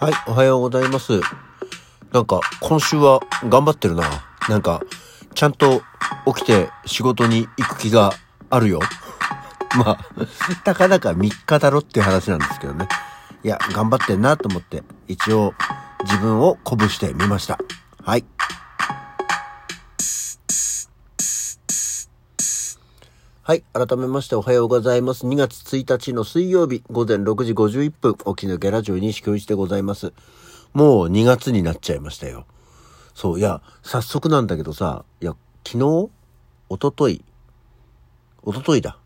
はい、おはようございます。なんか、今週は頑張ってるな。なんか、ちゃんと起きて仕事に行く気があるよ。まあ、たかだか3日だろっていう話なんですけどね。いや、頑張ってんなと思って、一応自分を鼓舞してみました。はい。はい。改めましておはようございます。2月1日の水曜日午前6時51分、沖縄ゲラジオ西教一でございます。もう2月になっちゃいましたよ。そう、いや、早速なんだけどさ、いや、昨日？一昨日？一昨日だ。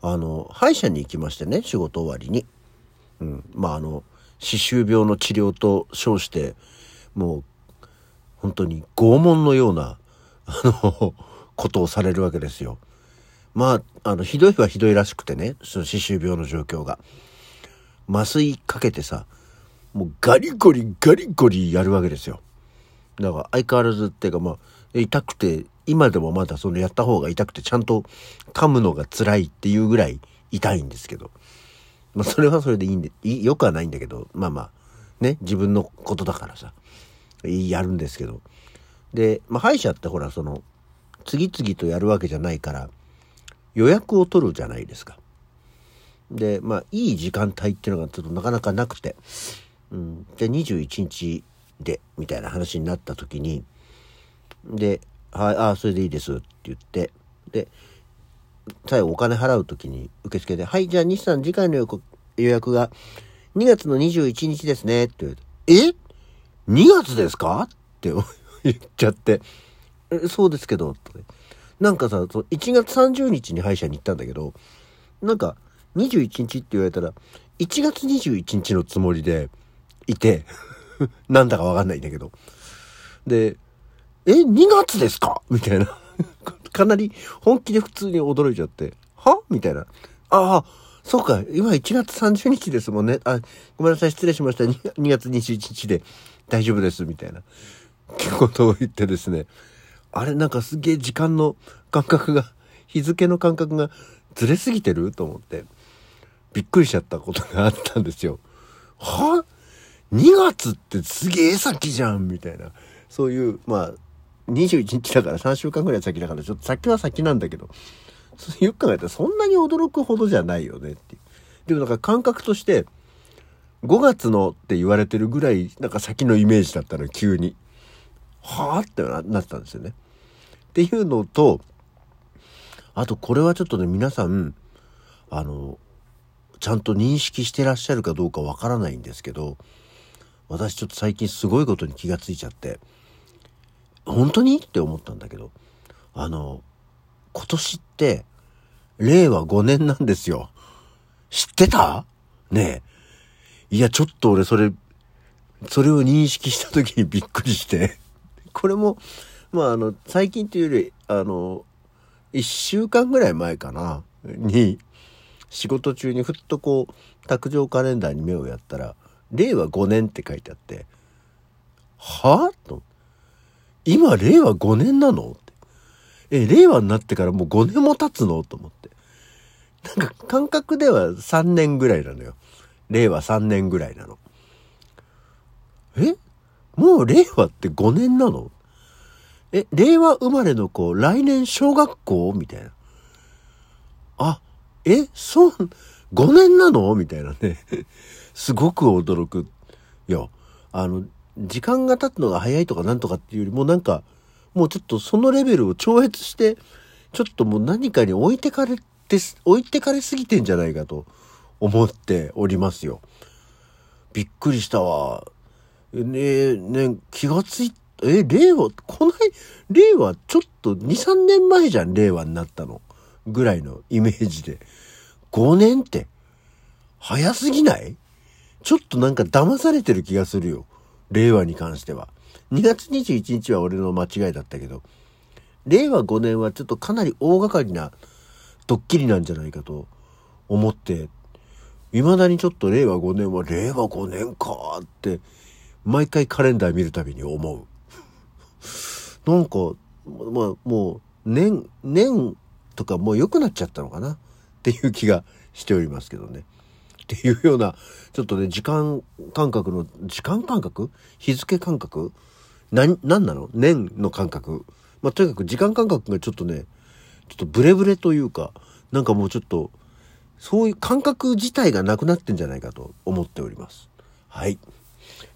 あの、歯医者に行きましてね、仕事終わりに。うん。まあ、あの、歯周病の治療と称して、もう、本当に拷問のような、あの、ことをされるわけですよ。まあ、あの、ひどいはひどいらしくてね、その歯周病の状況が。麻酔かけてさ、もうガリゴリガリゴリやるわけですよ。だから相変わらずっていうかまあ、痛くて、今でもまだそのやった方が痛くてちゃんと噛むのが辛いっていうぐらい痛いんですけど。まあそれはそれでいいんで、いよくはないんだけど、まあまあ、ね、自分のことだからさ、やるんですけど。で、まあ歯医者ってほらその、次々とやるわけじゃないから、予約を取るじゃないですか。で、まあ、いい時間帯っていうのがちょっとなかなかなくて、うん、で、21日で、みたいな話になった時に、で、はい、ああ、それでいいですって言って、で、最後お金払う時に受付で、はい、じゃあ西さん次回の予約が2月の21日ですねって言われて、え ?2 月ですか？って言っちゃって、そうですけど、とねなんかさ、1月30日に歯医者に行ったんだけど、なんか21日って言われたら、1月21日のつもりでいて、なんだかわかんないんだけど。で、え、2月ですか？みたいな。かなり本気で普通に驚いちゃって、は？みたいな。ああ、そうか、今1月30日ですもんね。あ、ごめんなさい、失礼しました。2, 2月21日で大丈夫です、みたいな。ってことを言ってですね。あれなんかすげえ時間の感覚が、日付の感覚がずれすぎてる？と思って、びっくりしちゃったことがあったんですよ。は ?2 月ってすげえ先じゃんみたいな。そういう、まあ、21日だから3週間ぐらい先だから、ちょっと先は先なんだけど、よく考えたらそんなに驚くほどじゃないよねっていう。でもなんか感覚として、5月のって言われてるぐらい、なんか先のイメージだったの、急に。は？あってななったんですよね。っていうのと、あとこれはちょっとね、皆さん、あの、ちゃんと認識してらっしゃるかどうかわからないんですけど、私ちょっと最近すごいことに気がついちゃって、本当に？って思ったんだけど、あの、今年って、令和5年なんですよ。知ってた？ねえ。いや、ちょっと俺それ、それを認識した時にびっくりして、これも、まああの、最近というより、あの、一週間ぐらい前かな、に、仕事中にふっとこう、卓上カレンダーに目をやったら、令和5年って書いてあって、はぁと。今、令和5年なの？って。え、令和になってからもう5年も経つの？と思って。なんか感覚では3年ぐらいなのよ。令和3年ぐらいなの。え？もう令和って5年なの？え、令和生まれの子、来年小学校？みたいな。あ、え、そう、5年なの？みたいなね。すごく驚く。いや、あの、時間が経つのが早いとかなんとかっていうよりもなんか、もうちょっとそのレベルを超越して、ちょっともう何かに置いてかれて、置いてかれすぎてんじゃないかと思っておりますよ。びっくりしたわ。ねえ、ね気がついえ、令和、こない、令和ちょっと2、3年前じゃん、令和になったの。ぐらいのイメージで。5年って、早すぎない？ちょっとなんか騙されてる気がするよ。令和に関しては。2月21日は俺の間違いだったけど、令和5年はちょっとかなり大掛かりなドッキリなんじゃないかと思って、未だにちょっと令和5年は令和5年かって、毎回カレンダー見るたびに思う。なんか、まあ、もう、年、年とかもう良くなっちゃったのかなっていう気がしておりますけどね。っていうような、ちょっとね、時間感覚の、時間感覚日付感覚な、なんなの年の感覚。まあ、とにかく時間感覚がちょっとね、ちょっとブレブレというか、なんかもうちょっと、そういう感覚自体がなくなってんじゃないかと思っております。はい。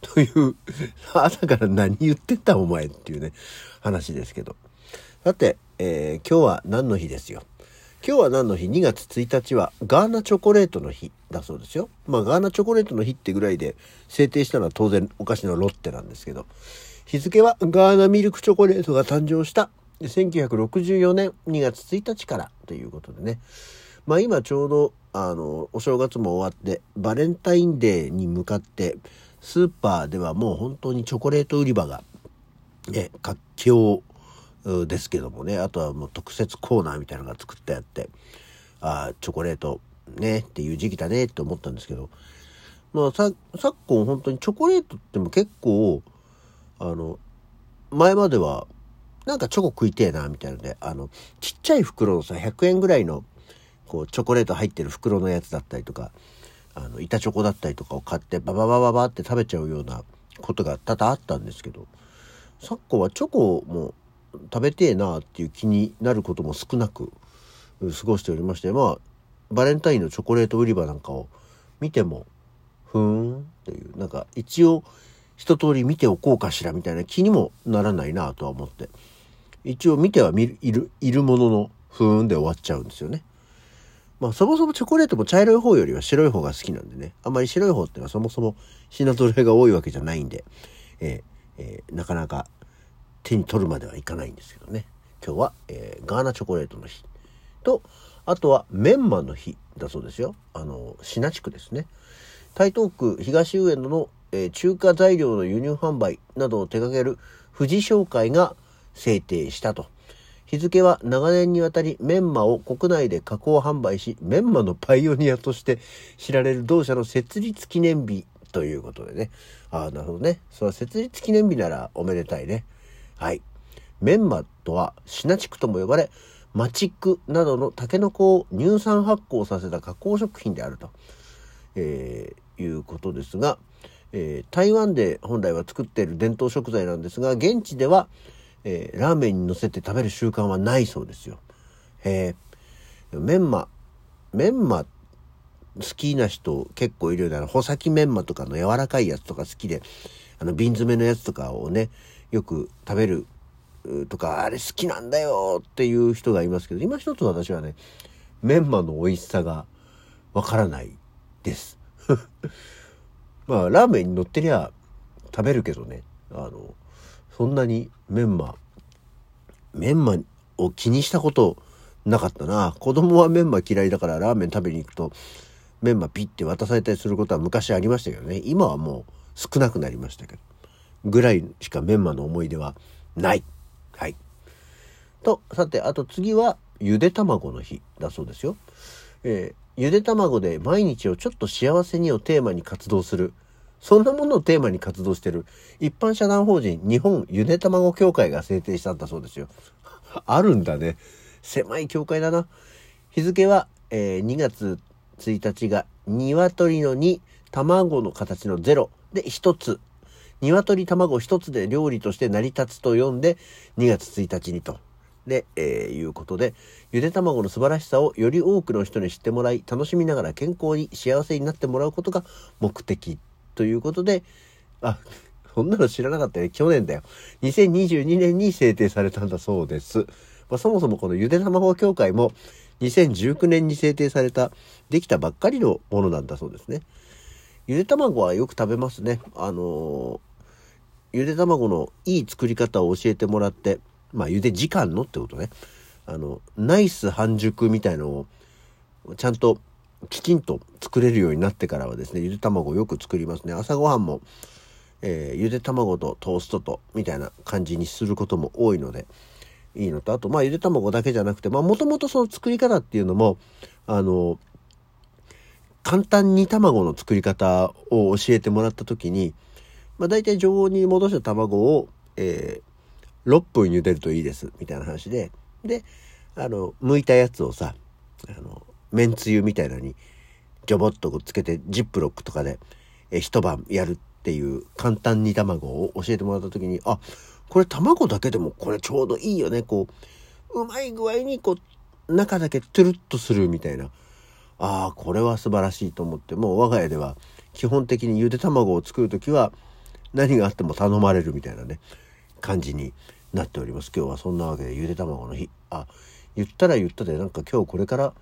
という、朝から何言ってんだお前っていうね、話ですけど。さて、えー、今日は何の日ですよ。今日は何の日 ?2 月1日はガーナチョコレートの日だそうですよ。まあガーナチョコレートの日ってぐらいで制定したのは当然お菓子のロッテなんですけど、日付はガーナミルクチョコレートが誕生した1964年2月1日からということでね。まあ今ちょうどあのお正月も終わってバレンタインデーに向かってスーパーではもう本当にチョコレート売り場がね活況ですけどもね。あとはもう特設コーナーみたいなのが作ってあってああチョコレートねっていう時期だねって思ったんですけど。まあさ昨今本当にチョコレートっても結構あの前まではなんかチョコ食いてえなみたいのであのちっちゃい袋のさ100円ぐらいのこうチョコレート入ってる袋のやつだったりとかあの板チョコだったりとかを買ってバババババって食べちゃうようなことが多々あったんですけど昨今はチョコも食べてえなっていう気になることも少なく過ごしておりましてまあバレンタインのチョコレート売り場なんかを見てもふーんっていうなんか一応一通り見ておこうかしらみたいな気にもならないなとは思って一応見ては見るいるいるもののふーんで終わっちゃうんですよね。まあそもそもチョコレートも茶色い方よりは白い方が好きなんでね。あんまり白い方ってのはそもそも品揃えが多いわけじゃないんで、えーえー、なかなか手に取るまではいかないんですけどね。今日は、えー、ガーナチョコレートの日とあとはメンマの日だそうですよ。あのシナ地区ですね。台東区東上野の、えー、中華材料の輸入販売などを手掛ける富士商会が制定したと。日付は長年にわたりメンマを国内で加工販売しメンマのパイオニアとして知られる同社の設立記念日ということでね。ああなるほどね。その設立記念日ならおめでたいね。はい。メンマとはシナチクとも呼ばれ、マチックなどのタケノコを乳酸発酵させた加工食品であると、えー、いうことですが、えー、台湾で本来は作っている伝統食材なんですが、現地では、えー、ラーメンに乗せて食べる習慣はないそうですよ。え、メンマ、メンマ好きな人結構いるような、穂先メンマとかの柔らかいやつとか好きで、あの瓶詰めのやつとかをね、よく食べるとか、あれ好きなんだよっていう人がいますけど、今一つ私はね、メンマの美味しさがわからないです。まあ、ラーメンに乗ってりゃ食べるけどね、あの、そんなにメンマ、メンマを気にしたことなかったな。子供はメンマ嫌いだからラーメン食べに行くと、メンマピッて渡されたりすることは昔ありましたけどね。今はもう少なくなりましたけど。ぐらいしかメンマの思い出はない。はい。と、さて、あと次は、ゆで卵の日だそうですよ。えー、ゆで卵で毎日をちょっと幸せにをテーマに活動する。そんなものをテーマに活動してる一般社団法人日本ゆで卵協会が制定したんだそうですよ。あるんだね。狭い協会だな。日付は、えー、2月1日が鶏の2、卵の形の0で1つ鶏卵一つで料理として成り立つと読んで2月1日にと。で、えー、いうことで、ゆで卵の素晴らしさをより多くの人に知ってもらい、楽しみながら健康に幸せになってもらうことが目的ということで、あ、そんなの知らなかったね。去年だよ。2022年に制定されたんだそうです。まあ、そもそもこのゆで卵協会も2019年に制定された、できたばっかりのものなんだそうですね。ゆで卵はよく食べますね。あのゆで卵のいい作り方を教えてもらって、まあ、ゆで時間のってことね。あの、ナイス半熟みたいのを、ちゃんときちんと作れるようになってからはですね、ゆで卵よく作りますね。朝ごはんも、えー、ゆで卵とトーストと、みたいな感じにすることも多いので、いいのと、あと、まあ、ゆで卵だけじゃなくて、まあ、もともとその作り方っていうのも、あの、簡単に卵の作り方を教えてもらった時に、まあ、大体常温に戻した卵を、えー、6分茹でるといいです、みたいな話で、で、あの、剥いたやつをさ、あの、めんつゆみたいなのにジョボッとつけてジップロックとかで、え一晩やるっていう簡単煮卵を教えてもらった時に、あ、これ卵だけでもこれちょうどいいよね。こう、うまい具合にこう、中だけトゥルッとするみたいな。ああ、これは素晴らしいと思って、もう我が家では基本的にゆで卵を作る時は何があっても頼まれるみたいなね、感じになっております。今日はそんなわけでゆで卵の日。あ、言ったら言ったでなんか今日これから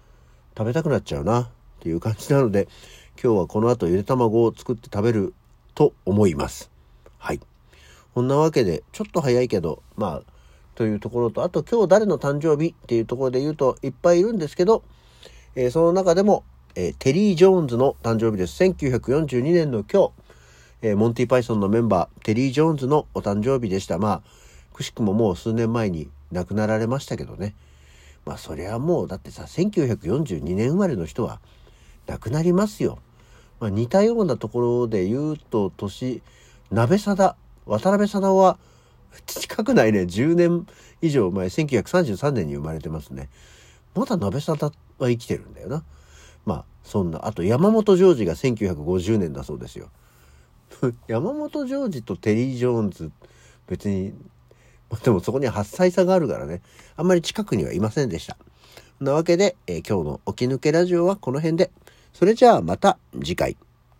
食べたくなっちゃうなっていう感じなので、今日はこの後ゆで卵を作って食べると思います。はい。こんなわけで、ちょっと早いけど、まあ、というところと、あと今日誰の誕生日っていうところで言うといっぱいいるんですけど、えー、その中でも、えー、テリー・ジョーンズの誕生日です。1942年の今日、えー、モンティ・パイソンのメンバー、テリー・ジョーンズのお誕生日でした。まあ、くしくももう数年前に亡くなられましたけどね。まあ、そりゃもう、だってさ、1942年生まれの人は亡くなりますよ。まあ、似たようなところで言うと、年、鍋貞、渡辺貞は、近くないね、10年以上前、1933年に生まれてますね。まだ鍋貞は生きてるんだよな。まあ、そんな。あと、山本ジョージが1950年だそうですよ。山本ジョージとテリー・ジョーンズ、別に、でもそこには8歳差があるからね、あんまり近くにはいませんでした。なわけで、えー、今日の起き抜けラジオはこの辺で。それじゃあまた次回。